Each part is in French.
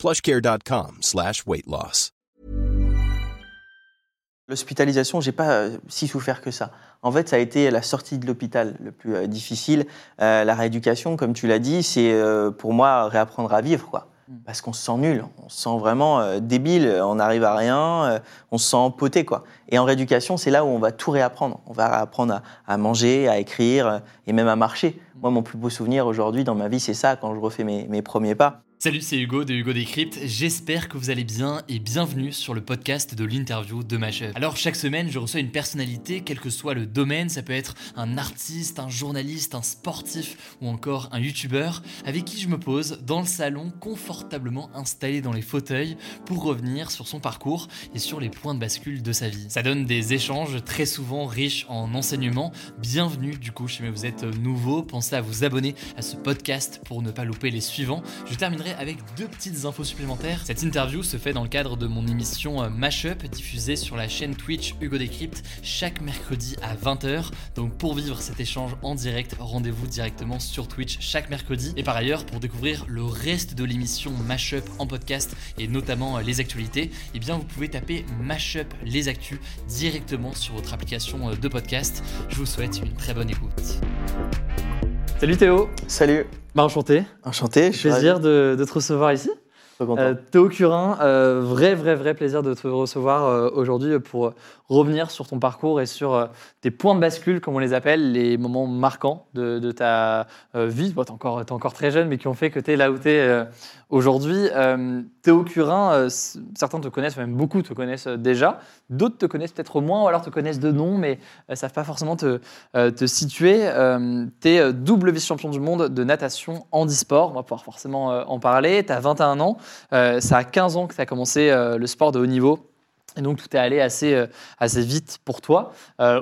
plushcare.com slash weight loss. L'hospitalisation, j'ai pas euh, si souffert que ça. En fait, ça a été la sortie de l'hôpital le plus euh, difficile. Euh, la rééducation, comme tu l'as dit, c'est euh, pour moi réapprendre à vivre, quoi. Parce qu'on se sent nul, on se sent vraiment débile, on n'arrive à rien, on se sent empoté, quoi. Et en rééducation, c'est là où on va tout réapprendre. On va apprendre à, à manger, à écrire et même à marcher. Moi, mon plus beau souvenir aujourd'hui dans ma vie, c'est ça, quand je refais mes, mes premiers pas. Salut, c'est Hugo de Hugo Décrypte. J'espère que vous allez bien et bienvenue sur le podcast de l'interview de Mashup. Alors, chaque semaine, je reçois une personnalité, quel que soit le domaine. Ça peut être un artiste, un journaliste, un sportif ou encore un youtubeur avec qui je me pose dans le salon, confortablement installé dans les fauteuils pour revenir sur son parcours et sur les points de bascule de sa vie. Ça donne des échanges très souvent riches en enseignements. Bienvenue du coup, si vous êtes nouveau, pensez à vous abonner à ce podcast pour ne pas louper les suivants. Je terminerai avec deux petites infos supplémentaires. Cette interview se fait dans le cadre de mon émission euh, Mashup diffusée sur la chaîne Twitch Hugo Décrypte chaque mercredi à 20h. Donc pour vivre cet échange en direct, rendez-vous directement sur Twitch chaque mercredi. Et par ailleurs, pour découvrir le reste de l'émission Mashup en podcast et notamment euh, les actualités, eh bien vous pouvez taper Mashup les actus directement sur votre application euh, de podcast. Je vous souhaite une très bonne écoute. Salut Théo, Salut, bah enchanté. enchanté. je suis Plaisir de, de te recevoir ici. Euh, Théo Curin, euh, vrai, vrai, vrai plaisir de te recevoir euh, aujourd'hui pour revenir sur ton parcours et sur euh, tes points de bascule, comme on les appelle, les moments marquants de, de ta vie. Bon, tu es encore, t'es encore très jeune, mais qui ont fait que tu es là où tu es aujourd'hui. Euh, Théo Curin, euh, certains te connaissent, même beaucoup te connaissent euh, déjà. D'autres te connaissent peut-être moins, ou alors te connaissent de nom, mais ne savent pas forcément te, situer. tu es double vice-champion du monde de natation handisport. On va pouvoir forcément en parler. Tu as 21 ans. Ça a 15 ans que tu as commencé le sport de haut niveau. Et donc, tout est allé assez, assez vite pour toi.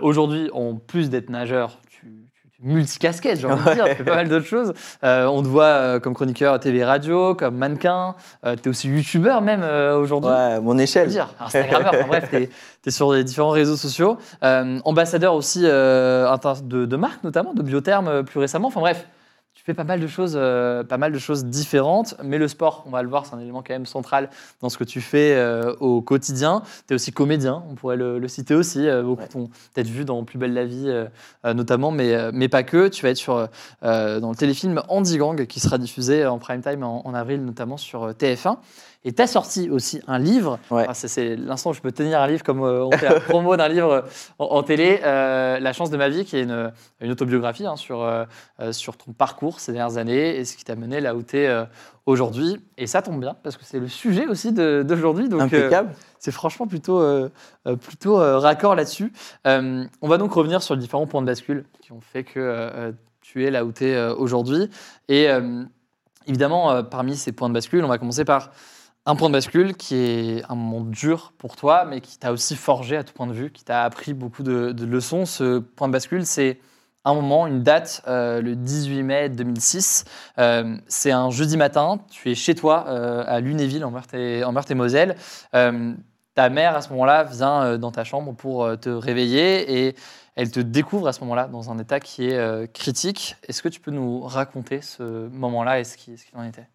Aujourd'hui, en plus d'être nageur, multicasquettes, j'ai envie de dire, tu fais pas mal d'autres choses. Euh, on te voit euh, comme chroniqueur TV radio, comme mannequin. tu es aussi youtubeur même euh, aujourd'hui. Ouais, mon échelle. dire, Instagrammeur, enfin, bref, tu es, sur les différents réseaux sociaux. Euh, ambassadeur aussi euh, de, de marques, notamment, de biotherme euh, plus récemment. Enfin bref, fais pas mal de choses, euh, pas mal de choses différentes, mais le sport, on va le voir, c'est un élément quand même central dans ce que tu fais euh, au quotidien. Tu es aussi comédien, on pourrait le, le citer aussi. euh, beaucoup Ouais. t'ont peut-être vu dans Plus belle la vie, notamment, mais, mais pas que. Tu vas être sur, dans le téléfilm Andy Gang, qui sera diffusé en prime time en, en avril, notamment sur euh, TF1. Et tu as sorti aussi un livre. Ouais. Ah, c'est- l'instant où je peux tenir un livre comme euh, on fait la promo d'un livre euh, en, en télé, euh, La chance de ma vie, qui est une, une autobiographie hein, sur, euh, sur ton parcours ces dernières années et ce qui t'a mené là où tu es aujourd'hui. Et ça tombe bien, parce que c'est le sujet aussi d'aujourd'hui. Donc, Impeccable. c'est franchement plutôt, plutôt raccord là-dessus. On va donc revenir sur les différents points de bascule qui ont fait que tu es là où tu es aujourd'hui. Et évidemment, parmi ces points de bascule, on va commencer par un point de bascule qui est un moment dur pour toi, mais qui t'a aussi forgé à tout point de vue, qui t'a appris beaucoup de, leçons. Ce point de bascule, c'est un moment, une date, euh, le 18 mai 2006. Euh, c'est un jeudi matin, tu es chez toi euh, à Lunéville, en Meurthe et, en Meurthe et Moselle. Euh, ta mère, à ce moment-là, vient dans ta chambre pour te réveiller et elle te découvre à ce moment-là dans un état qui est critique. Est-ce que tu peux nous raconter ce moment-là et ce qui, ce qu'il en était?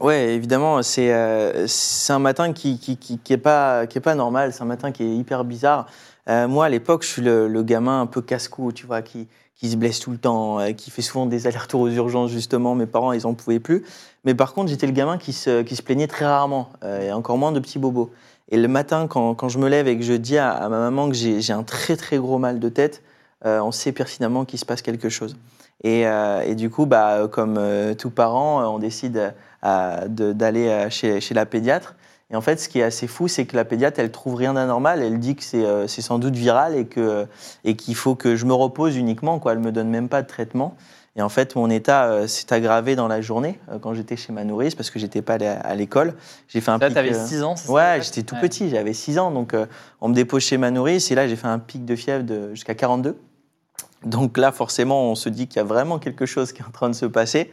Ouais, évidemment, c'est euh, c'est un matin qui qui, qui, qui pas est pas normal. C'est un matin qui est hyper bizarre. Euh, moi, à l'époque, je suis le, gamin un peu casse-cou, tu vois, qui qui se blesse tout le temps, euh, qui fait souvent des allers-retours aux urgences justement. Mes parents, ils en pouvaient plus. Mais par contre, j'étais le gamin qui se qui se plaignait très rarement, et encore moins de petits bobos. Et le matin, quand, quand je me lève et que je dis à, à ma maman que j'ai un très très gros mal de tête, on sait pertinemment qu'il se passe quelque chose. Et, euh, et du coup, bah, comme euh, tout parent, euh, on décide euh, de- d'aller euh, chez, chez la pédiatre. Et en fait, ce qui est assez fou, c'est que la pédiatre, elle trouve rien d'anormal. Elle dit que c'est euh, sans doute viral et que et qu'il faut que je me repose uniquement. Quoi. Elle me donne même pas de traitement. Et en fait, mon état euh, s'est aggravé dans la journée euh, quand j'étais chez ma nourrice parce que j'étais pas allé à, à l'école. J'ai fait un Là, pic. tu avais euh, 6 ans, c'est Ouais, j'étais tout Ouais. petit, j'avais 6 ans. Donc, euh, on me dépose chez ma nourrice et là, j'ai fait un pic de fièvre de jusqu'à 42. Donc là, forcément, on se dit qu'il y a vraiment quelque chose qui est en train de se passer.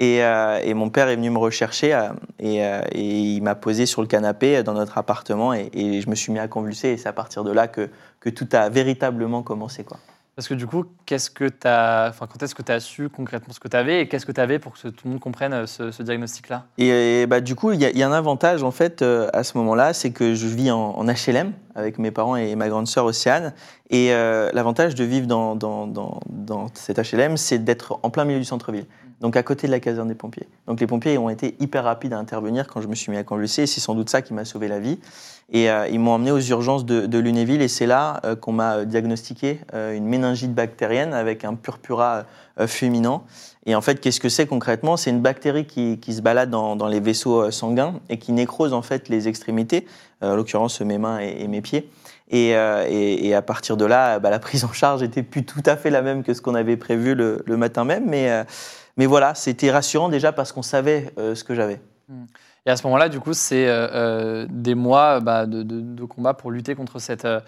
Et, euh, et mon père est venu me rechercher euh, et, euh, et il m'a posé sur le canapé dans notre appartement et, et je me suis mis à convulser. Et c'est à partir de là que, que tout a véritablement commencé. Quoi. Parce que du coup, qu'est-ce que t'as, enfin, quand est-ce que tu as su concrètement ce que tu avais et qu'est-ce que tu avais pour que tout le monde comprenne euh, ce, diagnostic-là? Et, bah, du coup, il y, a- un avantage en fait euh, à ce moment-là, c'est que je vis en, HLM avec mes parents et ma grande sœur Océane. Et euh, l'avantage de vivre dans, dans, dans, dans cette HLM, c'est d'être en plein milieu du centre-ville, donc à côté de la caserne des pompiers. Donc les pompiers ont été hyper rapides à intervenir quand je me suis mis à convulser. C'est sans doute ça qui m'a sauvé la vie. Et euh, ils m'ont emmené aux urgences de, Lunéville et c'est là euh, qu'on m'a euh, diagnostiqué une méningite bactérienne avec un purpura fulminant. Et en fait, qu'est-ce que c'est concrètement? C'est une bactérie qui, se balade dans, les vaisseaux sanguins et qui nécrose en fait les extrémités, en l'occurrence mes mains et, mes pieds. Et, à partir de là, bah, la prise en charge était plus tout à fait la même que ce qu'on avait prévu le, matin même. Mais, mais voilà, c'était rassurant déjà parce qu'on savait euh, ce que j'avais. Et à ce moment-là, du coup, c'est euh, euh, des mois bah, de, de- de combat pour lutter contre cette, euh,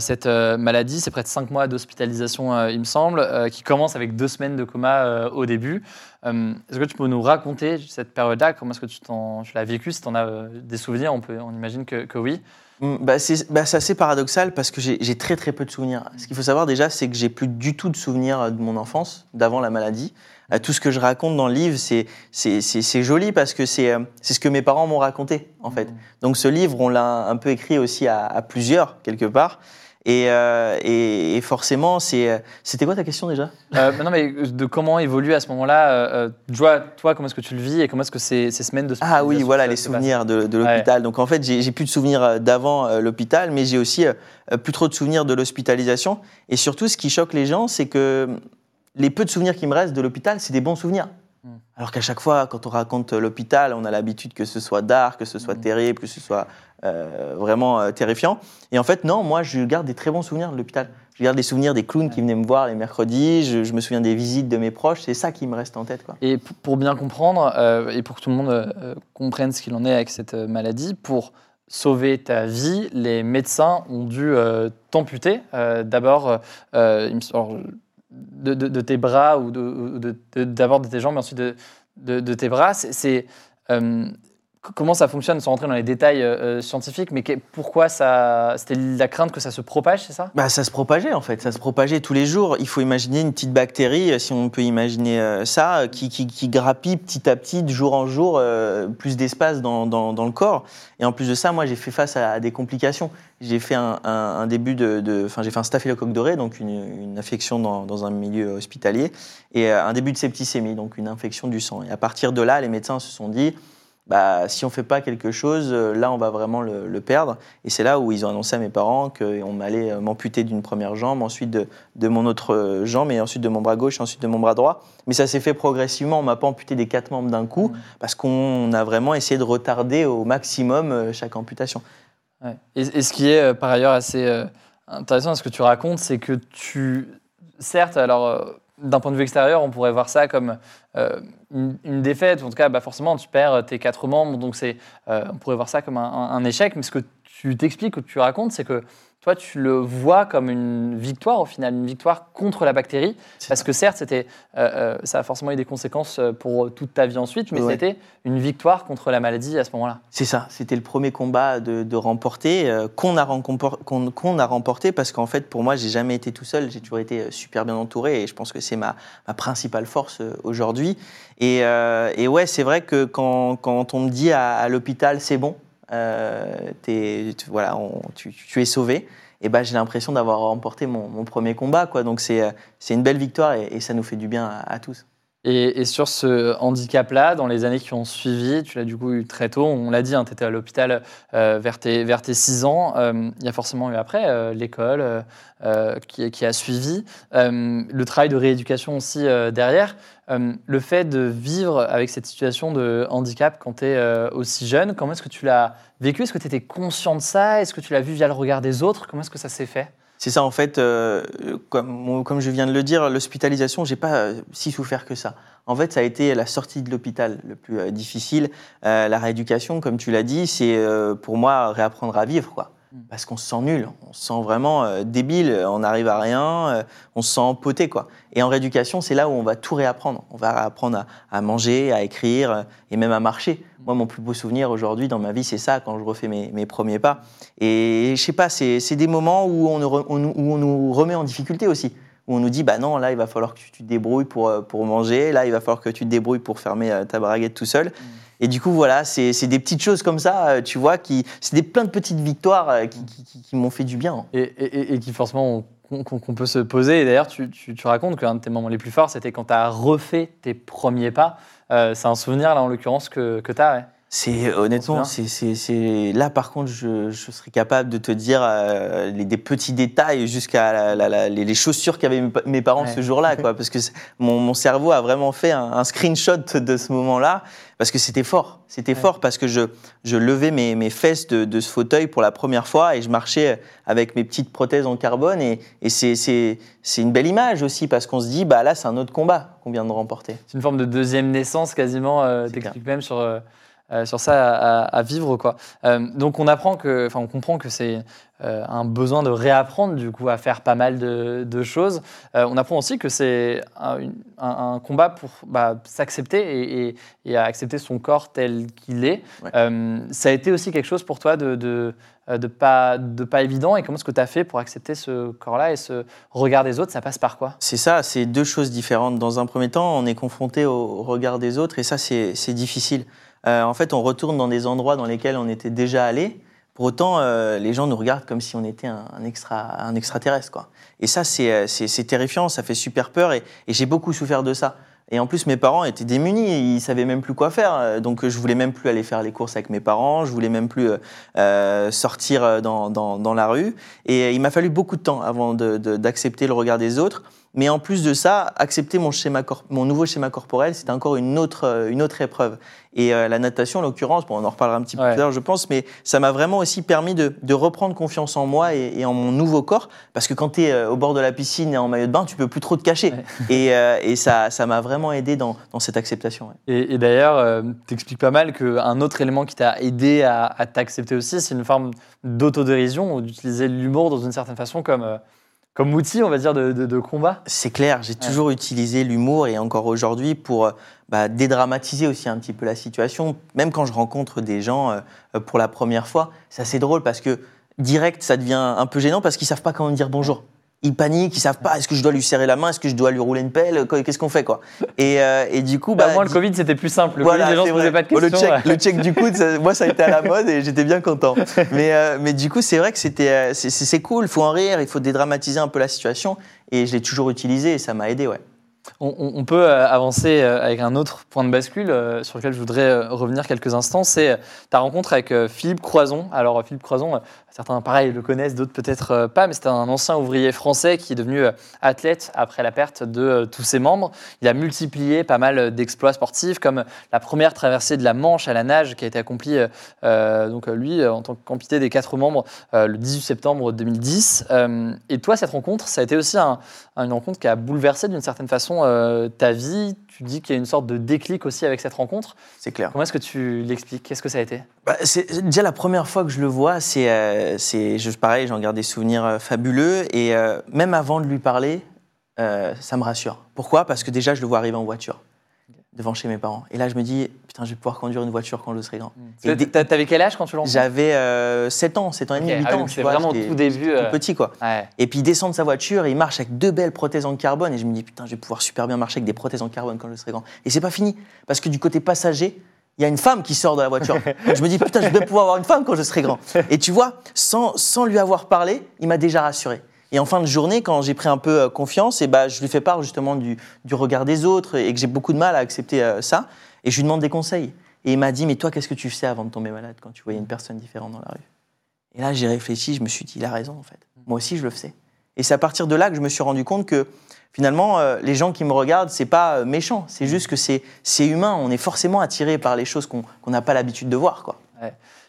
cette maladie. C'est près de 5 mois d'hospitalisation, il me semble, qui commence avec deux semaines de coma au début. Est-ce que tu peux nous raconter cette période-là? Comment est-ce que tu, l'as vécu Si tu en as des souvenirs, on, peut, on imagine que, que oui. Mm, Bah, c'est bah, c'est assez paradoxal parce que j'ai très très peu de souvenirs. Ce qu'il faut savoir déjà, c'est que j'ai plus du tout de souvenirs de mon enfance, d'avant la maladie. Tout ce que je raconte dans le livre, c'est c'est- c'est- joli parce que c'est euh, c'est ce que mes parents m'ont raconté, en fait. Donc ce livre, on l'a un peu écrit aussi à, à plusieurs, quelque part. Et, euh, et, et forcément, c'est. euh, C'était quoi ta question déjà? Euh, non, mais de comment évolue à ce moment-là euh, euh, toi, toi, comment est-ce que tu le vis et comment est-ce que ces, ces semaines de Ah oui, voilà les souvenirs de, de Ouais. l'hôpital. Donc en fait, j'ai plus de souvenirs d'avant l'hôpital, mais j'ai aussi plus trop de souvenirs de l'hospitalisation. Et surtout, ce qui choque les gens, c'est que les peu de souvenirs qui me restent de l'hôpital, c'est des bons souvenirs. Mm. Alors qu'à chaque fois, quand on raconte euh, l'hôpital, on a l'habitude que ce soit dark, que ce soit Mm. terrible, que ce soit euh, vraiment euh, terrifiant. Et en fait, non, moi, je garde des très bons souvenirs de l'hôpital. Je garde des souvenirs des clowns qui venaient me voir les mercredis. Je, je me souviens des visites de mes proches. C'est ça qui me reste en tête. Quoi. Et pour bien comprendre, euh, et pour que tout le monde comprenne ce qu'il en est avec cette maladie, pour sauver ta vie, les médecins ont dû t'amputer. D'abord, de, de- tes bras ou ou de- de- d'abord de, tes jambes, mais ensuite de, tes bras. C'est- euh, comment ça fonctionne, sans rentrer dans les détails euh, euh, scientifiques, mais pourquoi ça C'était la crainte que ça se propage, c'est ça? Bah, ça se propageait en fait, ça se propageait tous les jours. Il faut imaginer une petite bactérie, euh, si on peut imaginer ça, qui, qui, qui grappille petit à petit, de jour en jour, plus d'espace dans, dans, le corps. Et en plus de ça, moi j'ai fait face à, des complications. J'ai fait un, début de, enfin j'ai fait un staphylocoque doré, donc une, une infection dans, dans un milieu hospitalier, et un début de septicémie, donc une infection du sang. Et à partir de là, les médecins se sont dit, bah, si on fait pas quelque chose, euh, là, on va vraiment le, le perdre. Et c'est là où ils ont annoncé à mes parents qu'on m'allait euh, m'amputer d'une première jambe, ensuite de, de mon autre euh, jambe, et ensuite de mon bras gauche, et ensuite de mon bras droit. Mais ça s'est fait progressivement. On m'a pas amputé des quatre membres d'un coup, Mhm. parce qu'on a vraiment essayé de retarder au maximum chaque amputation. Ouais. Et, et ce qui est par ailleurs assez intéressant dans ce que tu racontes, c'est que tu, certes, alors d'un point de vue extérieur, on pourrait voir ça comme euh, une, défaite, ou en tout cas, bah, forcément, tu perds tes quatre membres, donc c'est, euh, on pourrait voir ça comme un, échec. Mais ce que tu t'expliques, que tu racontes, c'est que toi, tu le vois comme une victoire au final, une victoire contre la bactérie, parce que certes, c'était, euh, euh, ça a forcément eu des conséquences euh, pour toute ta vie ensuite, mais Ouais. c'était une victoire contre la maladie à ce moment-là. C'est ça, c'était le premier combat de, de remporter, euh, qu'on a, qu'on- remporté, parce qu'en fait, pour moi, j'ai jamais été tout seul, j'ai toujours été super bien entouré, et je pense que c'est ma, ma principale force aujourd'hui. Et, et ouais, c'est vrai que quand, quand on me dit à, à l'hôpital, c'est bon, euh, tu, voilà, tu, es sauvé, et ben, j'ai l'impression d'avoir remporté mon, premier combat. Quoi. Donc c'est euh, une belle victoire, et, ça nous fait du bien à tous. Et, sur ce handicap-là, dans les années qui ont suivi, tu l'as du coup eu très tôt, on l'a dit, tu étais à l'hôpital euh, vers, tes, vers tes 6 ans. Euh, il y a forcément eu après euh, l'école qui, qui a suivi, le travail de rééducation aussi derrière. Le fait de vivre avec cette situation de handicap quand tu es aussi jeune, comment est-ce que tu l'as vécu? Est-ce que tu étais conscient de ça? Est-ce que tu l'as vu via le regard des autres? Comment est-ce que ça s'est fait? C'est ça, en fait, euh, comme, comme je viens de le dire, l'hospitalisation, j'ai pas euh, si souffert que ça. En fait, ça a été la sortie de l'hôpital le plus euh, difficile. Euh, la rééducation, comme tu l'as dit, c'est euh, pour moi réapprendre à vivre, quoi. Mm. Parce qu'on se sent nul, on se sent vraiment débile, on n'arrive à rien, on se sent empoté, quoi. Et en rééducation, c'est là où on va tout réapprendre. On va réapprendre à, à manger, à écrire et même à marcher. Moi, mon plus beau souvenir aujourd'hui dans ma vie, c'est ça, quand je refais mes, mes premiers pas. Et je sais pas, c'est des moments où on, re- où on nous remet en difficulté aussi. Où on nous dit, bah non, là, il va falloir que tu, te débrouilles pour, euh, pour manger, là, il va falloir que tu te débrouilles pour fermer euh, ta braguette tout seul. Et du coup, voilà, c'est des petites choses comme ça, euh, tu vois, qui, c'est des plein de petites victoires qui, qui- qui- qui m'ont fait du bien. Et, et- et qui forcément qu'on qu'on- peut se poser. Et d'ailleurs, tu, tu- racontes qu'un de tes moments les plus forts, c'était quand tu as refait tes premiers pas. Euh, c'est un souvenir, là, en l'occurrence, que, que tu as. C'est honnêtement, bien. c'est c'est- c'est- là par contre, je, je serais capable de te dire euh, les, des petits détails jusqu'à les, les chaussures qu'avaient mes, pa- mes parents Ouais. ce jour-là, quoi. Parce que mon, mon cerveau a vraiment fait un, un screenshot de ce moment-là, parce que c'était fort. C'était Ouais. fort parce que je, je levais mes, mes fesses de, de ce fauteuil pour la première fois et je marchais avec mes petites prothèses en carbone et, et c'est- c'est c'est une belle image aussi parce qu'on se dit bah là c'est un autre combat qu'on vient de remporter. C'est une forme de deuxième naissance quasiment. Euh, T'expliques même sur, euh, euh, sur ça à, vivre. Quoi. Euh, donc on apprend que, enfin on comprend que c'est euh, un besoin de réapprendre du coup à faire pas mal de, de choses. On apprend aussi que c'est un, une- un- un combat pour bah, s'accepter et, et- et à accepter son corps tel qu'il est. Ouais. Ça a été aussi quelque chose pour toi de, de, de pas, de pas évident. Et comment est-ce que tu as fait pour accepter ce corps-là et ce regard des autres? Ça passe par quoi? C'est ça, c'est deux choses différentes. Dans un premier temps, on est confronté au regard des autres et ça, c'est difficile. Euh, en fait, on retourne dans des endroits dans lesquels on était déjà allé. Pour autant, euh, les gens nous regardent comme si on était un, extra, un extraterrestre. Quoi. Et ça, c'est euh, c'est- terrifiant, ça fait super peur et, et j'ai beaucoup souffert de ça. Et en plus, mes parents étaient démunis, ils savaient même plus quoi faire. Euh, Donc, je voulais même plus aller faire les courses avec mes parents, je voulais même plus euh, euh, sortir dans, dans, dans la rue. Et il m'a fallu beaucoup de temps avant d'accepter le regard des autres. Mais en plus de ça, accepter mon, schéma corp- mon nouveau schéma corporel, c'était encore une autre, euh, une autre épreuve. Et euh, la natation, en l'occurrence, bon, on en reparlera un petit peu Ouais. plus tard, je pense, mais ça m'a vraiment aussi permis de, de reprendre confiance en moi et, et en mon nouveau corps. Parce que quand tu es au bord de la piscine et en maillot de bain, tu peux plus trop te cacher. Ouais. Et, euh, et ça ça m'a vraiment aidé dans, dans cette acceptation. ouais. Et, et d'ailleurs, euh, tu expliques pas mal qu'un autre élément qui t'a aidé à, à t'accepter aussi, c'est une forme d'autodérision ou d'utiliser l'humour dans une certaine façon comme, euh, comme outil, on va dire, de, de- de combat. C'est clair, j'ai toujours utilisé l'humour et encore aujourd'hui pour euh, bah, dédramatiser aussi un petit peu la situation. Même quand je rencontre des gens euh, euh, pour la première fois, c'est assez drôle parce que direct, ça devient un peu gênant parce qu'ils savent pas comment me dire bonjour. Ils paniquent, ils savent pas est-ce que je dois lui serrer la main, est-ce que je dois lui rouler une pelle, qu'est-ce qu'on fait quoi. Et, euh, et du coup, Bah, bah, moi, le Covid, c'était plus simple. Le voilà, Covid, les gens se posaient pas de Bon, questions. Le check, le check du coude, ça- moi, ça a été à la mode et j'étais bien content. Mais, euh, mais du coup, c'est vrai que c'était, euh, c'est cool, il faut en rire, il faut dédramatiser un peu la situation. Et je l'ai toujours utilisé et ça m'a aidé, ouais. On, peut euh, avancer euh, avec un autre point de bascule euh, sur lequel je voudrais revenir quelques instants. C'est ta rencontre avec Philippe Croison. Alors, Philippe Croison, certains, pareil, le connaissent, d'autres peut-être pas, mais c'est un ancien ouvrier français qui est devenu athlète après la perte de tous ses membres. Il a multiplié pas mal d'exploits sportifs, comme la première traversée de la Manche à la nage qui a été accomplie, donc lui, en tant qu'ampité des quatre membres, le 18 septembre 2010. Euh, et toi, cette rencontre, ça a été aussi un, une rencontre qui a bouleversé d'une certaine façon euh, ta vie. Tu dis qu'il y a une sorte de déclic aussi avec cette rencontre. C'est clair. Comment est-ce que tu l'expliques? Qu'est-ce que ça a été? Bah, c'est déjà la première fois que je le vois, c'est, euh, c'est je- pareil, j'en garde des souvenirs euh, fabuleux et euh, même avant de lui parler, ça me rassure. Pourquoi? Parce que déjà je le vois arriver en voiture devant chez mes parents. Et là je me dis putain, je vais pouvoir conduire une voiture quand je serai grand. T'a- T'avais quel âge quand tu l'as J'avais euh, 7 ans, 7 ans et demi, Ok, 8 ah oui, ans. c'est vraiment tout début, tout euh. petit quoi. Ouais. Et puis il descend de sa voiture, et il marche avec deux belles prothèses en carbone et je me dis putain, je vais pouvoir super bien marcher avec des prothèses en carbone quand je serai grand. Et c'est pas fini parce que du côté passager, il y a une femme qui sort de la voiture. Donc je me dis putain, je vais pouvoir avoir une femme quand je serai grand. Et tu vois, sans, sans lui avoir parlé, il m'a déjà rassuré. Et en fin de journée, quand j'ai pris un peu euh, confiance, et bah, je lui fais part justement du, du regard des autres et que j'ai beaucoup de mal à accepter euh, ça. Et je lui demande des conseils. Et il m'a dit, mais toi, qu'est-ce que tu faisais avant de tomber malade quand tu voyais une personne différente dans la rue? Et là, j'ai réfléchi, je me suis dit, il a raison en fait. Moi aussi, je le faisais. Et c'est à partir de là que je me suis rendu compte que finalement, euh, les gens qui me regardent, c'est pas euh, méchant, c'est juste que c'est humain. On est forcément attiré par les choses qu'on qu'on n'a pas l'habitude de voir. Quoi.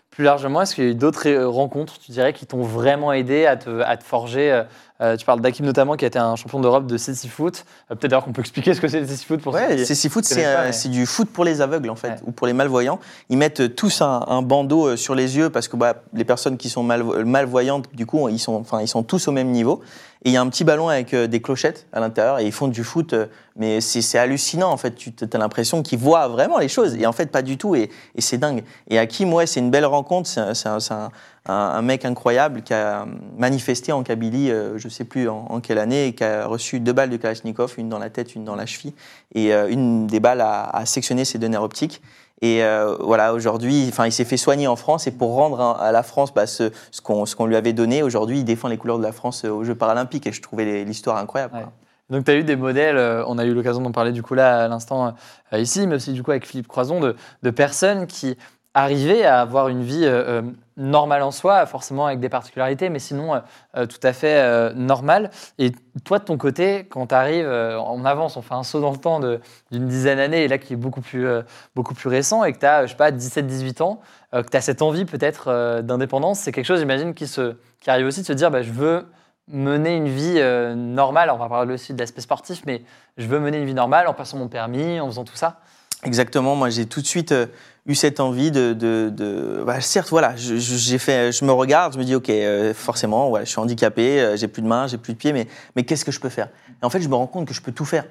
Plus largement, est-ce qu'il y a eu d'autres euh, rencontres, tu dirais, qui t'ont vraiment aidé à te, à te forger euh, Tu parles d'Akim notamment, qui a été un champion d'Europe de CC Foot. Euh, Peut-être d'ailleurs qu'on peut expliquer ce que c'est le CC Foot pour ceux Ouais, qui- six foot, c'est euh, mais- c'est du foot pour les aveugles en fait, Ouais. ou pour les malvoyants. Ils mettent tous un, un bandeau sur les yeux parce que bah, les personnes qui sont malvo- malvoyantes, du coup, ils sont, enfin, ils sont tous au même niveau. Et il y a un petit ballon avec euh, des clochettes à l'intérieur et ils font du foot, euh, mais c'est hallucinant en fait. Tu as l'impression qu'ils voient vraiment les choses et en fait pas du tout et, c'est dingue. Et Hakim, ouais, c'est une belle rencontre. C'est un, mec incroyable qui a manifesté en Kabylie, euh, je sais plus en, quelle année, et qui a reçu deux balles de Kalachnikov, une dans la tête, une dans la cheville, et euh, une des balles a, a sectionné ses deux nerfs optiques. Et euh, voilà, aujourd'hui, enfin, il s'est fait soigner en France et pour rendre à la France bah, ce, ce qu'on lui avait donné, aujourd'hui, il défend les couleurs de la France euh, aux Jeux paralympiques et je trouvais l'histoire incroyable. Donc, tu as eu des modèles, euh, on a eu l'occasion d'en parler du coup là à l'instant ici, mais aussi du coup avec Philippe Croison, de personnes qui arrivaient à avoir une vie euh, euh, normale en soi, forcément avec des particularités, mais sinon euh, tout à fait normale. Et toi, de ton côté, quand tu arrives, on avance, on fait un saut dans le temps d'une dizaine d'années, et là qui est beaucoup plus, beaucoup plus récent, et que tu as, je sais pas, 17-18 ans, que tu as cette envie peut-être d'indépendance, c'est quelque chose, j'imagine, qui, arrive aussi de se dire, bah, je veux mener une vie normale. On va parler aussi de l'aspect sportif, mais je veux mener une vie normale en passant mon permis, en faisant tout ça. Exactement, moi j'ai tout de suite eu cette envie de... de, de- bah, certes, voilà, je, j'ai fait, je me regarde, je me dis, ok, euh, forcément, ouais, je suis handicapé, euh, j'ai plus de mains, j'ai plus de pieds, mais, mais qu'est-ce que je peux faire? Et en fait, je me rends compte que je peux tout faire.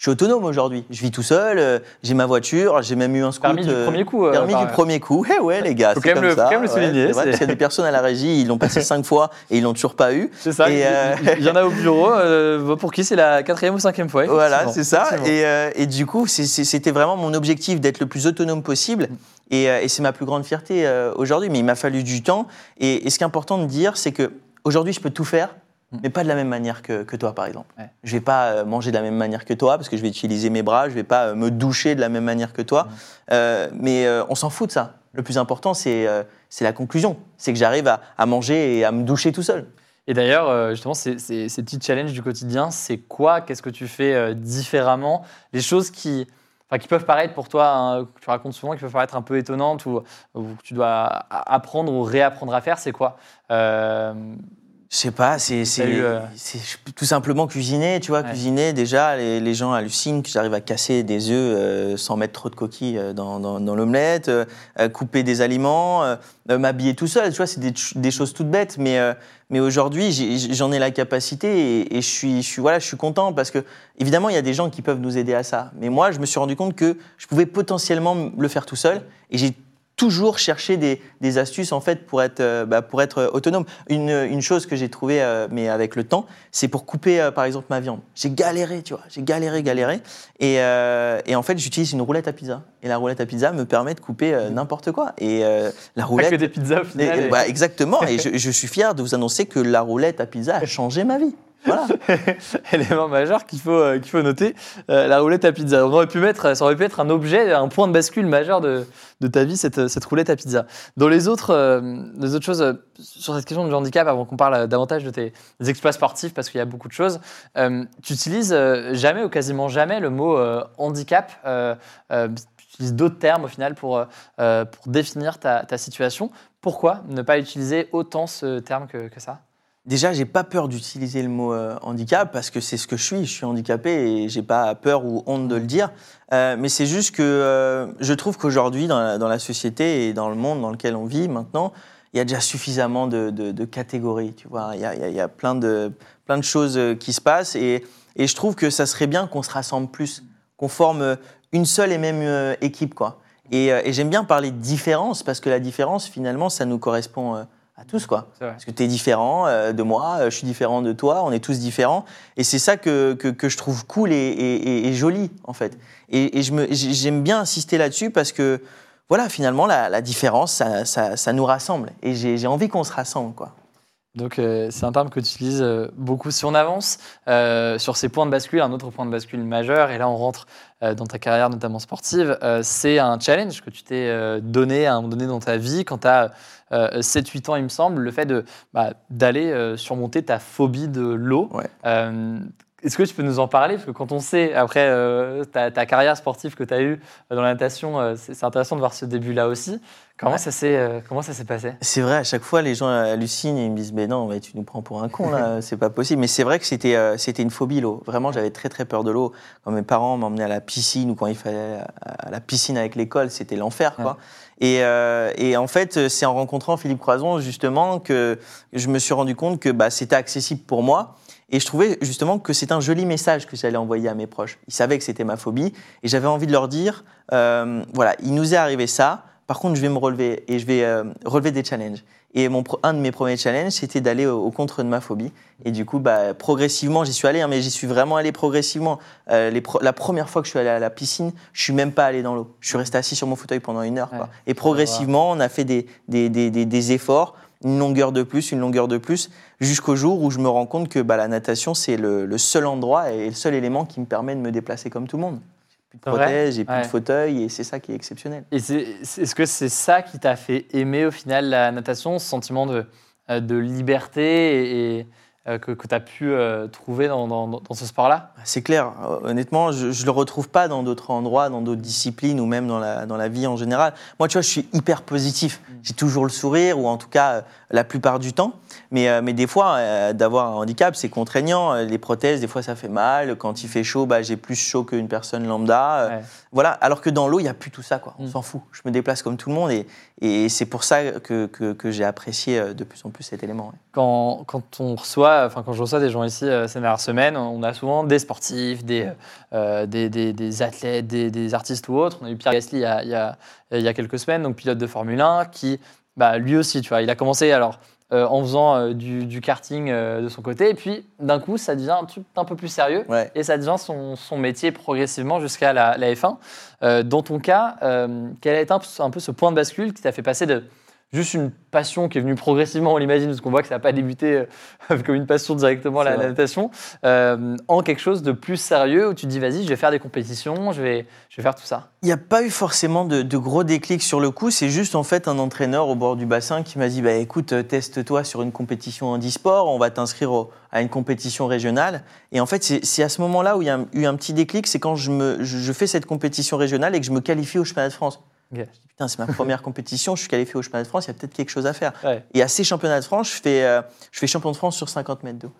Je suis autonome aujourd'hui, je vis tout seul, euh, j'ai ma voiture, j'ai même eu un scoot. Permis du euh, premier coup. euh, Permis du premier coup. Eh ouais, les gars, c'est quand même comme le- ça. faut quand même le Ouais, souligner, vrai, parce qu'il y a des personnes à la régie, ils l'ont passé cinq fois et ils l'ont toujours pas eu. C'est ça. Et, il- euh, y en a au bureau. euh, pour qui c'est la quatrième ou cinquième fois Voilà, c'est ça. Et, euh, et du coup, c'était vraiment mon objectif d'être le plus autonome possible. Et, euh, et c'est ma plus grande fierté euh, aujourd'hui. Mais il m'a fallu du temps. Et, et ce qui est important de dire, c'est que aujourd'hui, je peux tout faire. Mais pas de la même manière que, que toi, par exemple. Ouais. Je vais pas euh, manger de la même manière que toi, parce que je vais utiliser mes bras. Je vais pas euh, me doucher de la même manière que toi. Mm. Euh, mais euh, on s'en fout de ça. Le plus important, c'est euh, la conclusion. C'est que j'arrive à, à manger et à me doucher tout seul. Et d'ailleurs, justement, ces, ces- ces petits challenges du quotidien, c'est quoi? Qu'est-ce que tu fais différemment? Les choses qui, enfin, qui peuvent paraître pour toi, hein, que tu racontes souvent, qui peuvent paraître un peu étonnantes ou, ou que tu dois apprendre ou réapprendre à faire, c'est quoi? Euh, Je sais pas, c'est c'est- eu, euh, tout simplement cuisiner, tu vois, Ouais. cuisiner. Déjà, les, les gens hallucinent que j'arrive à casser des œufs euh, sans mettre trop de coquilles euh, dans, dans- dans l'omelette, euh, couper des aliments, euh, euh, m'habiller tout seul. Tu vois, c'est des, des choses toutes bêtes, mais euh, mais aujourd'hui, j'en ai la capacité et, et je suis je suis voilà, je suis content parce que évidemment, il y a des gens qui peuvent nous aider à ça. Mais moi, je me suis rendu compte que je pouvais potentiellement le faire tout seul et j'ai toujours cherché des, des astuces en fait pour être euh, bah, pour être autonome. Une, une chose que j'ai trouvée euh, mais avec le temps, c'est pour couper euh, par exemple ma viande. J'ai galéré, tu vois, j'ai galéré, galéré, et, euh, et en fait j'utilise une roulette à pizza. Et la roulette à pizza me permet de couper euh, n'importe quoi. Et euh, la pas que roulette, des pizzas au final. et- et- bah, exactement. Et je, je suis fier de vous annoncer que la roulette à pizza a changé ma vie. Voilà. élément majeur qu'il faut, euh, qu'il faut noter, euh, la roulette à pizza. Ça aurait pu être un objet, un point de bascule majeur de, de ta vie, cette, cette roulette à pizza. Dans les autres, euh, les choses, euh, sur cette question du handicap, avant qu'on parle davantage de tes exploits sportifs, parce qu'il y a beaucoup de choses, tu utilises jamais ou quasiment jamais le mot handicap. tu utilises d'autres termes au final pour, pour définir ta, ta situation. Pourquoi ne pas utiliser autant ce terme que, que ça? Déjà, j'ai pas peur d'utiliser le mot euh, handicap parce que c'est ce que je suis. Je suis handicapé et j'ai pas peur ou honte de le dire. Euh, mais c'est juste que euh, je trouve qu'aujourd'hui, dans la, société et dans le monde dans lequel on vit maintenant, il y a déjà suffisamment de, catégories. Tu vois, il y a, plein de plein de choses qui se passent et, je trouve que ça serait bien qu'on se rassemble plus, qu'on forme une seule et même équipe, quoi. Et, et j'aime bien parler de différence parce que la différence, finalement, ça nous correspond à tous, quoi. Parce que tu es différent euh, de moi, euh, je suis différent de toi, on est tous différents. Et c'est ça que, que, que je trouve cool et, et- et- et joli, en fait. Et, j'aime bien insister là-dessus parce que, voilà, finalement, la, la différence, ça, ça- ça nous rassemble. Et j'ai envie qu'on se rassemble, quoi. Donc euh, c'est un terme que tu utilises euh, beaucoup. Si on avance euh, sur ces points de bascule, un autre point de bascule majeur, et là on rentre dans ta carrière notamment sportive, c'est un challenge que tu t'es donné à un moment donné dans ta vie quand tu as 7-8 ans il me semble, le fait bah, d'aller surmonter ta phobie de l'eau. Ouais. Euh, est-ce que tu peux nous en parler? Parce que quand on sait, après euh, ta, ta carrière sportive que tu as eue dans la natation, euh, c'est intéressant de voir ce début-là aussi. Comment Ouais. ça s'est euh, comment ça s'est passé? C'est vrai, à chaque fois, les gens hallucinent et ils me disent Mais non, mais tu nous prends pour un con, là, c'est pas possible. Mais c'est vrai que c'était euh, c'était une phobie, l'eau. Vraiment, j'avais très, très peur de l'eau. Quand mes parents m'emmenaient à la piscine ou quand il fallait à la piscine avec l'école, c'était l'enfer, quoi. Et, euh, et en fait, c'est en rencontrant Philippe Croison, justement, que je me suis rendu compte que bah, c'était accessible pour moi. Et je trouvais justement que c'est un joli message que j'allais envoyer à mes proches. Ils savaient que c'était ma phobie et j'avais envie de leur dire, euh, voilà, il nous est arrivé ça, par contre je vais me relever et je vais euh, relever des challenges. Et mon, un de mes premiers challenges, c'était d'aller au, au contre de ma phobie. Et du coup, bah, progressivement, j'y suis allé, hein, mais j'y suis vraiment allé progressivement. Euh, les pro- la première fois que je suis allé à la piscine, je suis même pas allé dans l'eau. Je suis resté assis sur mon fauteuil pendant une heure. quoi. Et progressivement, on a fait des, des, des, des efforts, une longueur de plus, une longueur de plus, jusqu'au jour où je me rends compte que bah, la natation, c'est le, le seul endroit et le seul élément qui me permet de me déplacer comme tout le monde. J'ai plus de prothèse, j'ai plus Ouais. de fauteuil, et c'est ça qui est exceptionnel. Et c'est- est-ce que c'est ça qui t'a fait aimer au final la natation, ce sentiment de, euh, de liberté et, que, que tu as pu euh, trouver dans, dans- dans ce sport-là C'est clair. Euh, Honnêtement, je ne le retrouve pas dans d'autres endroits, dans d'autres disciplines ou même dans la, dans la vie en général. Moi, tu vois, je suis hyper positif. J'ai toujours le sourire, ou en tout cas euh, la plupart du temps. Mais, euh, mais des fois, euh, d'avoir un handicap, c'est contraignant. Euh, Les prothèses, des fois, ça fait mal. Quand il fait chaud, bah, j'ai plus chaud qu'une personne lambda. Euh, Ouais. Voilà. Alors que dans l'eau, il n'y a plus tout ça. Quoi. On Mm. s'en fout. Je me déplace comme tout le monde. Et, et c'est pour ça que, que, que j'ai apprécié euh, de plus en plus cet élément. ouais. quand, quand on reçoit, enfin quand je reçois des gens ici euh, ces dernières semaines, on a souvent des sportifs, des, euh, des, des- des athlètes, des, des artistes ou autres. On a eu Pierre Gasly il y a, il y a- il y a quelques semaines, donc pilote de Formule 1, qui, bah, lui aussi, tu vois, il a commencé alors euh, en faisant euh, du, du karting euh, de son côté, et puis d'un coup, ça devient un truc un peu plus sérieux. Ouais. Et ça devient son, son métier progressivement jusqu'à la, la F1. Euh, dans ton cas, quel a été un, un peu ce point de bascule qui t'a fait passer de juste une passion qui est venue progressivement, on l'imagine, parce qu'on voit que ça n'a pas débuté euh, comme une passion directement la, la natation, euh, en quelque chose de plus sérieux où tu te dis vas-y, je vais faire des compétitions, je vais, je vais faire tout ça. Il n'y a pas eu forcément de, de gros déclics sur le coup. C'est juste en fait un entraîneur au bord du bassin qui m'a dit bah, écoute, euh, teste-toi sur une compétition handisport, on va t'inscrire à une compétition régionale. Et en fait, c'est c'est à ce moment-là où il y a eu un petit déclic c'est quand je, me, je, je fais cette compétition régionale et que je me qualifie au championnat de France. Ok. Je dis putain, c'est ma première compétition, je suis qualifié au championnat de France, il y a peut-être quelque chose à faire. Ouais. Et à ces championnats de France, je fais, euh, je fais champion de France sur 50 mètres d'eau.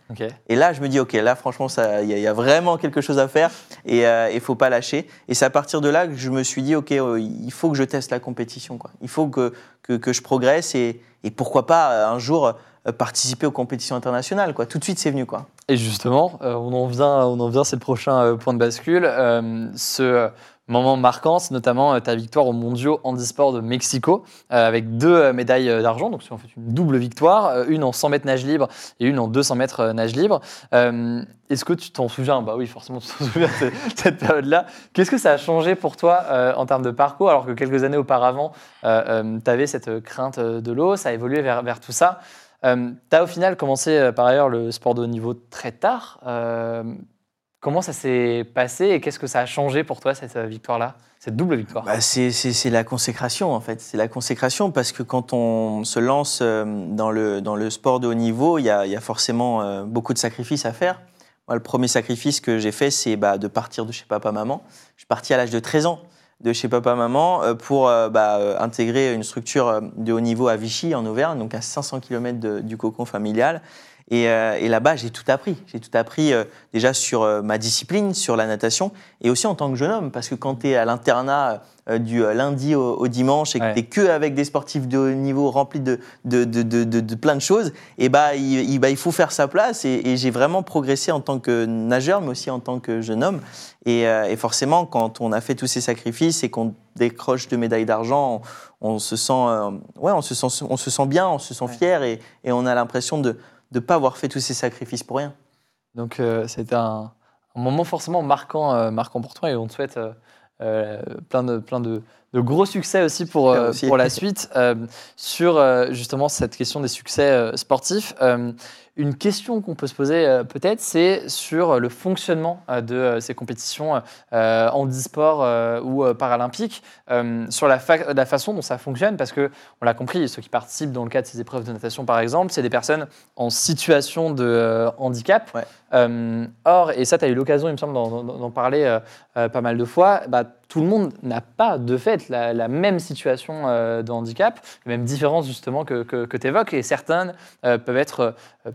Et là, je me dis, OK, là, franchement, il y, a- il y a vraiment quelque chose à faire et il ne faut pas lâcher. Et c'est à partir de là que je me suis dit, OK, euh, il faut que je teste la compétition. Quoi. Il faut que, que, que je progresse et, et pourquoi pas euh, un jour euh, participer aux compétitions internationales. Quoi. Tout de suite, c'est venu. Quoi. Et justement, euh, on en vient, on en vient, c'est le prochain euh, point de bascule. Euh, ce euh, moment marquant, c'est notamment euh, ta victoire aux mondiaux handisport de Mexico, euh, avec deux euh, médailles d'argent, donc c'est en fait une double victoire, une en 100 mètres nage libre et une en 200 mètres nage libre. Est-ce que tu t'en souviens? Bah oui, forcément, tu t'en souviens de cette, période-là. Qu'est-ce que ça a changé pour toi en termes de parcours, alors que quelques années auparavant, tu avais cette crainte de l'eau, ça a évolué vers, vers tout ça tu as au final commencé par ailleurs le sport de haut niveau très tard. Comment ça s'est passé et qu'est-ce que ça a changé pour toi cette euh, victoire-là, cette double victoire? Bah, c'est, la consécration, en fait. C'est la consécration parce que quand on se lance euh, dans le, dans le sport de haut niveau, il y a, forcément euh, beaucoup de sacrifices à faire. Le premier sacrifice que j'ai fait, c'est bah, de partir de chez papa-maman. Je suis parti à l'âge de 13 ans de chez papa-maman pour bah, intégrer une structure de haut niveau à Vichy, en Auvergne, donc à 500 km du cocon familial. Et, euh, et là-bas, j'ai tout appris. J'ai tout appris euh, déjà sur euh, ma discipline, sur la natation, et aussi en tant que jeune homme, parce que quand tu es à l'internat du lundi au, au dimanche et que Ouais. tu que avec des sportifs de haut niveau remplis de, de, de, de, plein de choses, et bah, il, il- bah, il faut faire sa place. Et, et j'ai vraiment progressé en tant que nageur, mais aussi en tant que jeune homme. Et, et forcément, quand on a fait tous ces sacrifices et qu'on décroche de médailles d'argent, on, on se sent, ouais, on se sent, on se sent bien, on se sent Ouais. fier, et, et on a l'impression de ne pas avoir fait tous ces sacrifices pour rien. Donc euh, c'était un, un moment forcément marquant, euh, marquant pour toi et on te souhaite euh, euh, plein, de, plein de, de gros succès aussi pour, euh, aussi. pour la suite. Euh, sur euh, justement cette question des succès sportifs, une question qu'on peut se poser peut-être, c'est sur le fonctionnement de ces compétitions handisport euh, ou paralympiques, sur la, fa- la façon dont ça fonctionne, parce que on l'a compris, ceux qui participent dans le cadre de ces épreuves de natation par exemple, c'est des personnes en situation de handicap. Ouais. Or, et ça, tu as eu l'occasion, il me semble, d'en- parler pas mal de fois, bah, tout le monde n'a pas de fait la, la même situation euh, de handicap, les mêmes différences justement que, que, tu évoques, et certaines euh, peuvent être euh,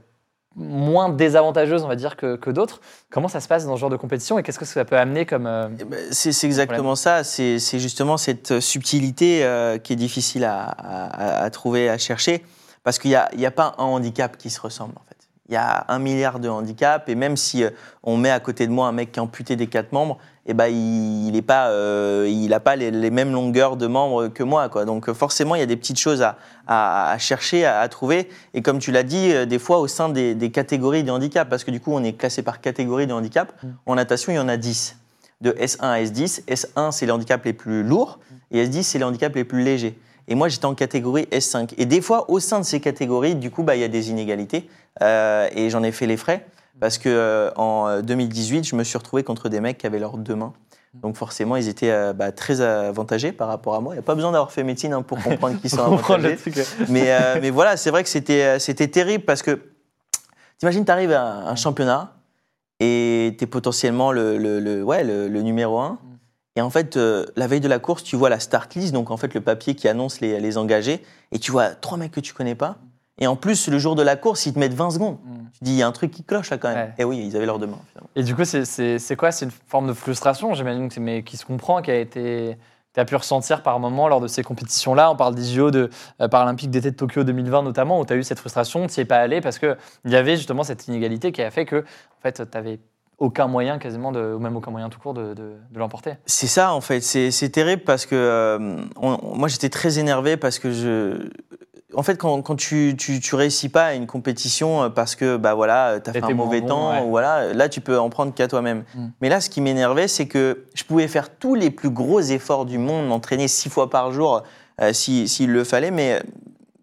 moins désavantageuses, on va dire, que, que d'autres. Comment ça se passe dans ce genre de compétition et qu'est-ce que ça peut amener comme... euh, Eh ben, C'est exactement ça. C'est justement cette subtilité euh, qui est difficile à, à- à trouver, à chercher, parce qu'il n'y a, a pas un handicap qui se ressemble en fait. Il y a un milliard de handicaps, et même si on met à côté de moi un mec qui est amputé des quatre membres, eh ben, il n'a pas, euh, il a pas les, les mêmes longueurs de membres que moi. Quoi. Donc euh, forcément, il y a des petites choses à, à- à chercher, à, à trouver. Et comme tu l'as dit, euh, des fois au sein des, des catégories de handicap, parce que du coup, on est classé par catégorie de handicap. En natation, il y en a 10 de S1 à S10. S1, c'est les handicaps les plus lourds et S10, c'est les handicaps les plus légers. Et moi, j'étais en catégorie S5. Et des fois, au sein de ces catégories, du coup, bah, il y a des inégalités. Euh, et j'en ai fait les frais parce que euh, en 2018, je me suis retrouvé contre des mecs qui avaient leurs deux mains. Donc forcément, ils étaient euh, bah, très avantagés par rapport à moi. Il n'y a pas besoin d'avoir fait médecine hein, pour comprendre qu'ils sont avantagés. Mais, euh, mais voilà, c'est vrai que c'était euh, c'était terrible parce que t'imagines, t'arrives à un championnat et t'es potentiellement le, le, le- ouais, le, le numéro un. Et en fait, euh, la veille de la course, tu vois la start list, donc en fait le papier qui annonce les, les engagés, et tu vois trois mecs que tu connais pas. Et en plus, le jour de la course, ils te mettent 20 secondes. Mm. Tu dis, il y a un truc qui cloche là quand même. Ouais. Et oui, ils avaient mains finalement. Et du coup, c'est- quoi? C'est une forme de frustration, j'imagine, mais qui se comprend, qui a été. Tu as pu ressentir par moment lors de ces compétitions-là? On parle des JO de euh, Paralympiques d'été de Tokyo 2020 notamment, où tu as eu cette frustration, tu n'y es pas allé parce qu'il y avait justement cette inégalité qui a fait que en fait, tu n'avais aucun moyen quasiment, de, ou même aucun moyen tout court de, de- de l'emporter. C'est ça en fait, c'est terrible parce que euh, on- moi j'étais très énervé parce que je. En fait, quand, quand tu, tu, tu réussis pas à une compétition euh, parce que bah voilà, t'as fait un mauvais bon, temps, ouais. voilà, là tu peux en prendre qu'à toi-même. Mm. Mais là, ce qui m'énervait, c'est que je pouvais faire tous les plus gros efforts du monde, m'entraîner six fois par jour euh, si- s'il le fallait, mais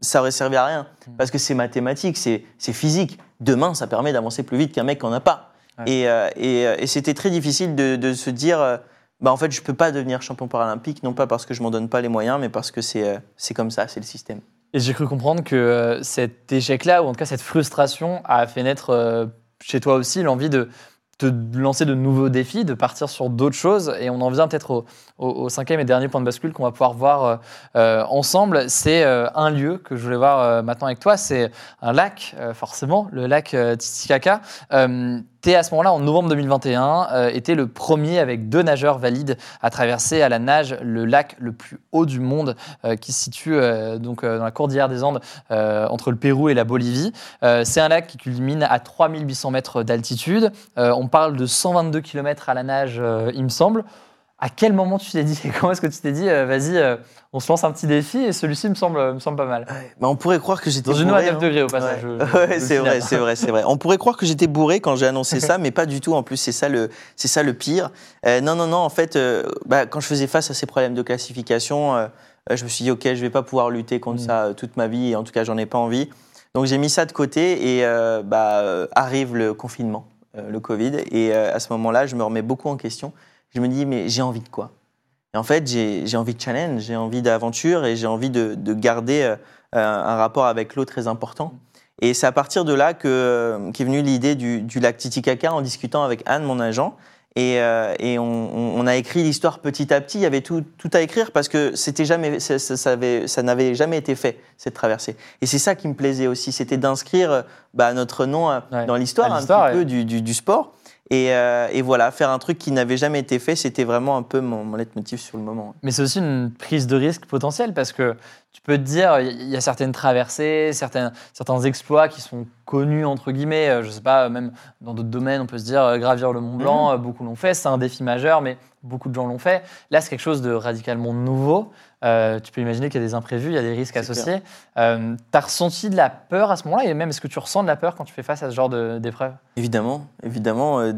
ça aurait servi à rien Mm. parce que c'est mathématique, c'est physique. Demain, ça permet d'avancer plus vite qu'un mec qui en a pas. Ouais. Et, euh, et, euh, et c'était très difficile de, de se dire. euh, bah en fait, je peux pas devenir champion paralympique, non pas parce que je m'en donne pas les moyens, mais parce que euh, c'est comme ça, c'est le système. Et j'ai cru comprendre que euh, cet échec-là, ou en tout cas cette frustration, a fait naître euh, chez toi aussi l'envie de te lancer de nouveaux défis, de partir sur d'autres choses. Et on en vient peut-être au, cinquième et dernier point de bascule qu'on va pouvoir voir euh, ensemble. C'est un lieu que je voulais voir maintenant avec toi. C'est un lac, forcément, le lac Titicaca. T'es à ce moment-là, en novembre 2021, euh, était le premier avec deux nageurs valides à traverser à la nage le lac le plus haut du monde, euh, qui se situe euh, donc euh, dans la cordillère des Andes, entre le Pérou et la Bolivie. C'est un lac qui culmine à 3800 mètres d'altitude. On parle de 122 km à la nage, il me semble. À quel moment tu t'es dit, comment est-ce que tu t'es dit, euh, vas-y, euh, on se lance un petit défi et celui-ci me semble, me semble pas mal. Bah, on pourrait croire que j'étais Dans une eau à bourré, 9 hein. degrés au passage. Ouais, je- je- Ouais, je le c'est vrai, c'est vrai, c'est vrai. On pourrait croire que j'étais bourré quand j'ai annoncé ça, mais pas du tout. En plus, c'est ça le, c'est ça le pire. Euh, non, non, non. En fait, bah, quand je faisais face à ces problèmes de classification, je me suis dit, ok, je vais pas pouvoir lutter contre Mm. ça toute ma vie, et en tout cas, j'en ai pas envie. Donc, j'ai mis ça de côté, et bah, arrive le confinement, le Covid, et à ce moment-là, je me remets beaucoup en question. Je me dis, mais j'ai envie de quoi? Et en fait, j'ai j'ai envie de challenge, j'ai envie d'aventure, et j'ai envie de, de garder euh, un rapport avec l'eau très important. Et c'est à partir de là que, euh, qu'est venue l'idée du, du lac Titicaca en discutant avec Anne, mon agent. Et, euh, et on, on- a écrit l'histoire petit à petit. Il y avait tout, tout à écrire parce que c'était jamais, ça, ça- ça avait- ça n'avait jamais été fait cette traversée. Et c'est ça qui me plaisait aussi, c'était d'inscrire euh, bah, notre nom euh, Ouais. dans l'histoire un petit ouais. peu du, du- du sport. Et, euh, et voilà, faire un truc qui n'avait jamais été fait, c'était vraiment un peu mon, mon leitmotiv sur le moment. Mais c'est aussi une prise de risque potentielle parce que tu peux te dire, il y a certaines traversées, certains, certains exploits qui sont connus, entre guillemets. Euh, Je sais pas, même dans d'autres domaines, on peut se dire euh, gravir le Mont Blanc, euh, beaucoup l'ont fait, c'est un défi majeur, mais beaucoup de gens l'ont fait. Là, c'est quelque chose de radicalement nouveau. Euh, tu peux imaginer qu'il y a des imprévus, il y a des risques associés. Euh, tu as ressenti de la peur à ce moment-là et même est-ce que tu ressens de la peur quand tu fais face à ce genre d'épreuve? Évidemment, évidemment. euh,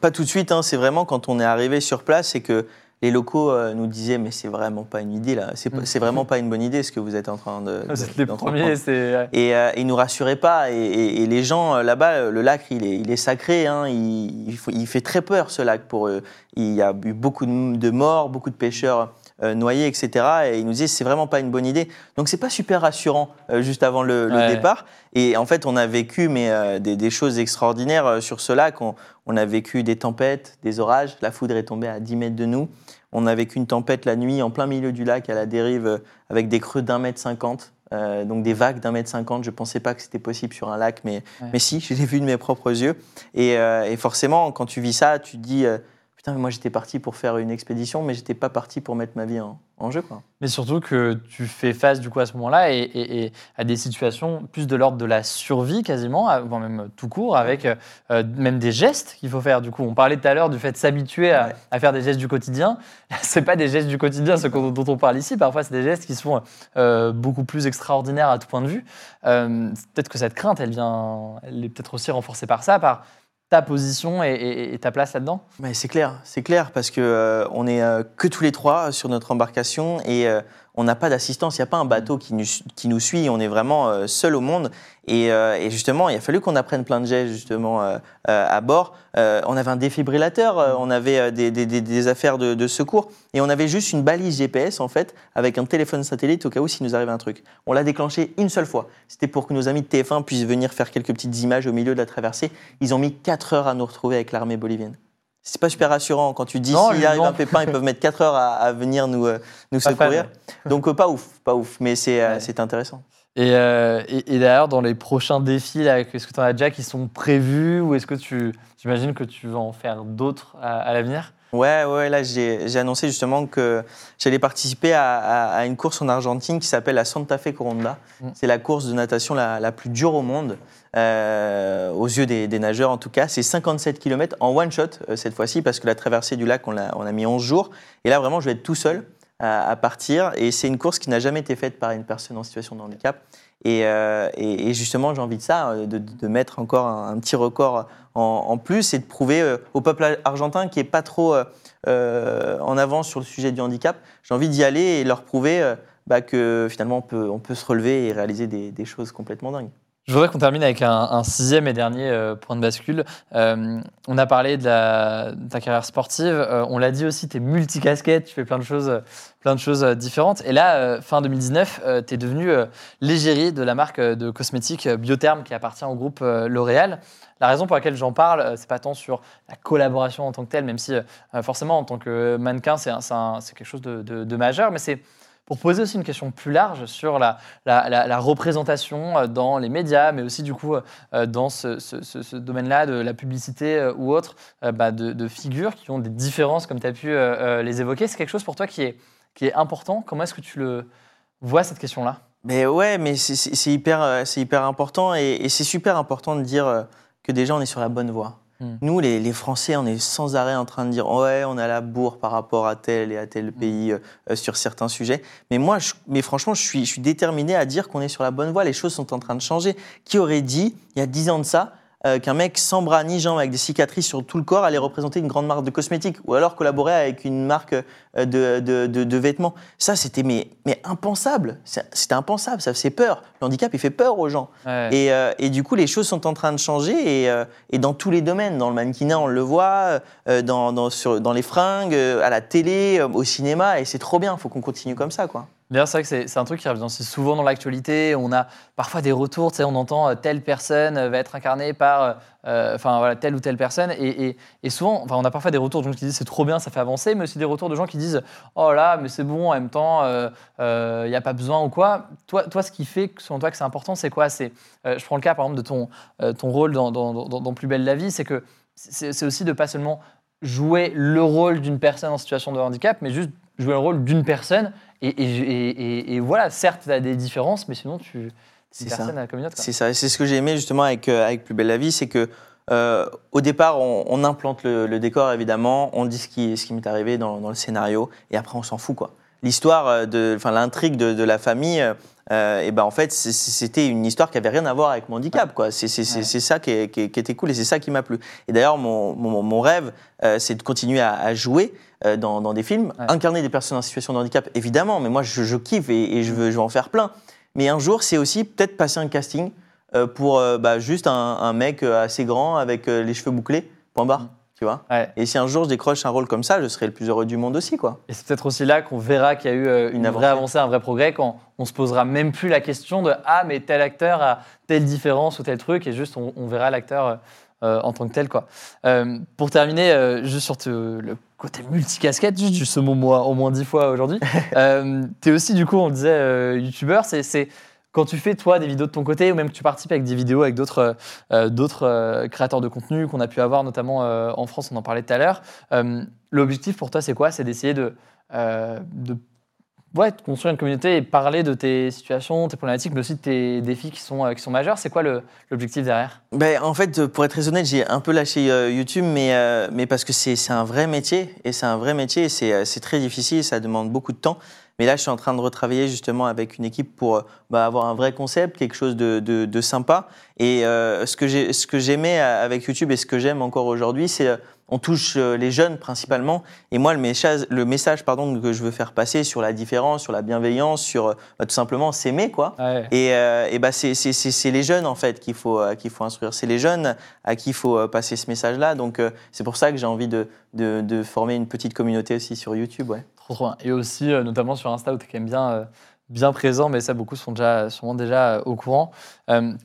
pas tout de suite, hein, c'est vraiment quand on est arrivé sur place et que les locaux euh, nous disaient mais c'est vraiment pas une idée là, c'est Mm. c'est vraiment pas une bonne idée ce que vous êtes en train de. Vous de- êtes les premiers, c'est. Et euh, ils nous rassuraient pas. Et, et- et les gens euh, là-bas, euh, le lac, il est, il est sacré. hein. il, il faut- il fait très peur ce lac pour eux. Il y a eu beaucoup de, de morts, beaucoup de pêcheurs euh, noyés, etc. Et ils nous disaient c'est vraiment pas une bonne idée. Donc c'est pas super rassurant euh, juste avant le, le Ouais. départ. Et en fait, on a vécu mais euh, des, des choses extraordinaires sur ce lac. On, on a vécu des tempêtes, des orages. La foudre est tombée à 10 mètres de nous. On a vécu une tempête la nuit en plein milieu du lac à la dérive euh, avec des creux d'un mètre cinquante. euh, donc des vagues d'un mètre cinquante. Je pensais pas que c'était possible sur un lac, mais, Ouais. mais si, je l'ai vu de mes propres yeux. Et, euh, et forcément, quand tu vis ça, tu te dis euh, putain, mais moi j'étais parti pour faire une expédition, mais j'étais pas parti pour mettre ma vie en, en jeu. Quoi. Mais surtout que tu fais face du coup à ce moment-là et, et- et à des situations plus de l'ordre de la survie quasiment, voire même tout court, avec euh, même des gestes qu'il faut faire. Du coup, on parlait tout à l'heure du fait de s'habituer à, Ouais. à faire des gestes du quotidien. C'est pas des gestes du quotidien ce dont on parle ici. Parfois, c'est des gestes qui sont euh, beaucoup plus extraordinaires à tout point de vue. Euh, peut-être que cette crainte, elle vient, elle est peut-être aussi renforcée par ça, par ta position et, ta place là-dedans? C'est clair, c'est clair parce que euh, on est euh, que tous les trois sur notre embarcation et euh, on n'a pas d'assistance. Il n'y a pas un bateau qui nous, qui nous suit. On est vraiment euh, seul au monde. Et, euh, et justement, il a fallu qu'on apprenne plein de gestes justement euh, euh, à bord. On avait un défibrillateur, euh, on avait des, des- des- des affaires de, de secours et on avait juste une balise GPS en fait avec un téléphone satellite au cas où s'il nous arrive un truc. On l'a déclenché une seule fois. C'était pour que nos amis de TF1 puissent venir faire quelques petites images au milieu de la traversée. Ils ont mis 4 heures à nous retrouver avec l'armée bolivienne. C'est pas super rassurant quand tu dis s'il arrive un pépin, ils peuvent mettre 4 heures à, à venir nous, euh, nous secourir. Donc euh, pas ouf, pas ouf, mais c'est euh, Ouais. intéressant. Et, euh, et, et d'ailleurs, dans les prochains défis, est-ce que tu en as déjà qui sont prévus ou est-ce que tu j'imagine que tu vas en faire d'autres à, à l'avenir? Ouais, ouais, là j'ai annoncé justement que j'allais participer à, à- à une course en Argentine qui s'appelle la Santa Fe Coronda. Mm. C'est la course de natation la, la plus dure au monde, euh, aux yeux des, des nageurs en tout cas. C'est 57 km en one shot euh, cette fois-ci parce que la traversée du lac on a, on a mis 11 jours. Et là vraiment je vais être tout seul à, à partir. Et c'est une course qui n'a jamais été faite par une personne en situation de handicap. Et, euh, et- justement, j'ai envie de ça, euh, de, mettre encore un, petit record en, plus et de prouver euh, au peuple argentin qui est pas trop en avance sur le sujet du handicap. J'ai envie d'y aller et leur prouver bah, que finalement on peut, on peut se relever et réaliser des, des choses complètement dingues. Je voudrais qu'on termine avec un, sixième et dernier euh, point de bascule. Euh, on a parlé de, ta carrière sportive. Euh, on l'a dit aussi, tu es multicasquette, tu fais plein de choses, plein de choses différentes. Et là, fin 2019, tu es devenu l'égérie de la marque de cosmétiques Biotherm qui appartient au groupe L'Oréal. La raison pour laquelle j'en parle, c'est pas tant sur la collaboration en tant que telle, même si forcément en tant que mannequin, c'est quelque chose de- de majeur, mais c'est pour poser aussi une question plus large sur la, représentation euh, dans les médias, mais aussi du coup euh, dans ce, domaine-là de la publicité euh, ou autre, euh, bah, de, figures qui ont des différences comme tu as pu euh, euh, les évoquer. C'est quelque chose pour toi qui est, important. Comment est-ce que tu le vois cette question-là? Mais ouais, mais c'est- hyper, euh, important et, c'est super important de dire euh, que déjà on est sur la bonne voie. Hmm. Nous, les, les Français, on est sans arrêt en train de dire ouais, on a la bourre par rapport à tel et à tel pays euh, euh, sur certains sujets. Mais moi, je- mais franchement, je suis, je suis déterminé à dire qu'on est sur la bonne voie. Les choses sont en train de changer. Qui aurait dit il y a dix ans de ça euh, qu'un mec sans bras ni jambes avec des cicatrices sur tout le corps allait représenter une grande marque de cosmétiques ou alors collaborer avec une marque euh, de, de, de- de vêtements. Ça, c'était mais, mais impensable. C'était impensable, ça faisait peur. Le handicap, il fait peur aux gens. Ouais. Et, euh, et du coup, les choses sont en train de changer et, euh, et dans tous les domaines. Dans le mannequinat, on le voit, dans, dans, sur, dans les fringues, à la télé, au cinéma, et c'est trop bien. Il faut qu'on continue comme ça, quoi. D'ailleurs, c'est vrai que c'est un truc qui revient aussi souvent dans l'actualité. On a parfois des retours, tu sais, on entend euh, telle personne euh, va être incarnée par, euh, euh, voilà, telle ou telle personne. Et, souvent, on a parfois des retours de gens qui disent c'est trop bien, ça fait avancer, mais aussi des retours de gens qui disent oh là, mais c'est bon, en même temps, il n'y a pas besoin ou quoi. Toi, toi, ce qui fait, selon toi, que c'est important, c'est quoi? C'est, euh, je prends le cas par exemple de ton, euh, ton rôle dans, dans- dans- dans Plus belle la vie, c'est que c'est aussi de pas seulement jouer le rôle d'une personne en situation de handicap, mais juste jouer le rôle d'une personne. Et, et- et- et- et voilà, certes, tu as des différences, mais sinon, tu c'est ça. personne comme une autre. quoi. C'est ça. C'est ce que j'ai aimé justement avec, euh, avec Plus belle la vie, c'est que euh, au départ, on, on implante le, le décor évidemment, on dit ce qui, ce qui m'est arrivé dans, dans le scénario, et après on s'en fout quoi. L'histoire, euh, de, enfin l'intrigue de, de la famille, euh, et ben en fait c'était une histoire qui avait rien à voir avec mon handicap. quoi. C'est Ouais. ça qui, est- qui était cool et c'est ça qui m'a plu. Et d'ailleurs mon, mon, mon rêve, euh, c'est de continuer à, à jouer. euh, dans, dans des films, Ouais. incarner des personnes en situation de handicap, évidemment, mais moi je, je kiffe et, et je, veux, je veux en faire plein. Mais un jour, c'est aussi peut-être passer un casting euh, pour euh, bah, juste un, un mec euh, assez grand avec euh, les cheveux bouclés, point barre, Mm. Tu vois. Ouais. Et si un jour je décroche un rôle comme ça, je serai le plus heureux du monde aussi, quoi. Et c'est peut-être aussi là qu'on verra qu'il y a eu euh, une, Une vraie avancée. un vrai progrès, quand on se posera même plus la question de ah mais tel acteur a telle différence ou tel truc, et juste on, on verra l'acteur euh, en tant que tel quoi. Euh, pour terminer, juste sur te- le côté multicasquette, juste ce mot moi au moins dix fois aujourd'hui. euh, T'es aussi du coup, on le disait, youtubeur, c'est quand tu fais toi des vidéos de ton côté ou même que tu participes avec des vidéos avec d'autres euh, d'autres euh, créateurs de contenu qu'on a pu avoir notamment euh, en France, on en parlait tout à l'heure. Euh, L'objectif pour toi, c'est quoi? C'est d'essayer de, euh, construire une communauté et parler de tes situations, tes problématiques, mais aussi de tes défis qui sont, euh, majeurs. C'est quoi l'objectif derrière? Ben, en fait, pour être très honnête, j'ai un peu lâché euh, YouTube, mais, euh, mais parce que c'est un vrai métier, et c'est un vrai métier, et euh, c'est très difficile, ça demande beaucoup de temps. Mais là, je suis en train de retravailler justement avec une équipe pour euh, bah, avoir un vrai concept, quelque chose de, de, de sympa. Et euh, ce que j'ai- ce que j'aimais euh, avec YouTube et ce que j'aime encore aujourd'hui, c'est euh, on touche les jeunes principalement. Et moi, le message, le message pardon, que je veux faire passer sur la différence, sur la bienveillance, sur bah, tout simplement s'aimer, quoi. Ouais. Et, euh, et bah c'est, c'est, c'est, c'est les jeunes en fait qu'il faut, qu'il faut instruire. C'est les jeunes à qui il faut passer ce message-là. Donc euh, c'est pour ça que j'ai envie de, de, de former une petite communauté aussi sur YouTube. Ouais. Trop, trop bien. Et aussi, euh, notamment sur Insta, où tu es quand même bien, euh, bien présent, mais ça, beaucoup sont déjà, sûrement déjà euh, au courant.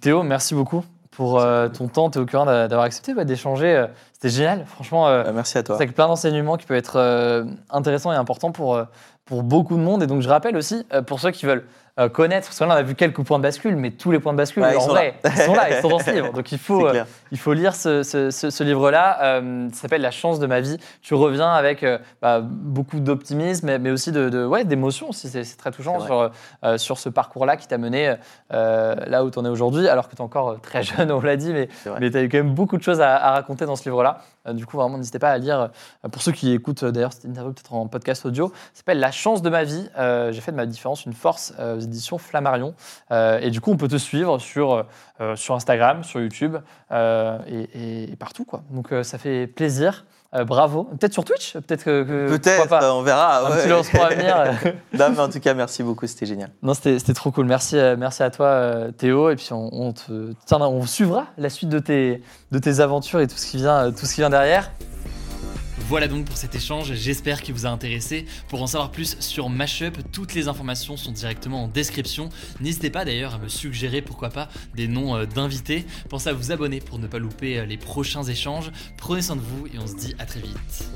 Théo, merci beaucoup pour euh, ton temps, Théo Curin, d'a- d'avoir accepté ouais, d'échanger. C'était génial, franchement. euh, merci à toi. C'est avec plein d'enseignements qui peuvent être euh, intéressants et importants pour, pour beaucoup de monde. Et donc, je rappelle aussi, pour ceux qui veulent euh, connaître, parce que là, on a vu quelques points de bascule, mais tous les points de bascule, Ouais, ils en sont vrai, ils sont là, ils sont dans ce livre. Donc, il faut, euh, il faut lire ce, ce- ce- ce livre-là. Euh, ça s'appelle La chance de ma vie. Tu reviens avec euh, bah, beaucoup d'optimisme, mais, mais aussi de, de- ouais, d'émotion aussi. C'est très touchant sur, sur ce parcours-là qui t'a mené là où tu en es aujourd'hui, alors que tu es encore très jeune, on l'a dit, mais, mais tu as eu quand même beaucoup de choses à, à raconter dans ce livre-là. Euh, du coup, vraiment, n'hésitez pas à lire. euh, pour ceux qui écoutent euh, d'ailleurs cette interview peut-être en podcast audio, ça s'appelle La chance de ma vie. J'ai fait de ma différence une force aux éditions Flammarion. Et du coup, on peut te suivre sur, sur Instagram, sur YouTube et, partout. Donc, ça fait plaisir. Euh, bravo. Peut-être sur Twitch Peut-être que. que- Peut-être, euh, on verra. Un ouais. petit lancement à venir. non, mais en tout cas, merci beaucoup, c'était génial. Non, c'était trop cool. Merci, euh, merci à toi, Théo. Et puis, on, on te on suivra la suite de tes, de tes aventures et tout ce qui vient, tout ce qui vient derrière. Voilà donc pour cet échange, j'espère qu'il vous a intéressé. Pour en savoir plus sur Mashup, toutes les informations sont directement en description. N'hésitez pas d'ailleurs à me suggérer pourquoi pas des noms euh, d'invités. Pensez à vous abonner pour ne pas louper euh, les prochains échanges. Prenez soin de vous et on se dit à très vite.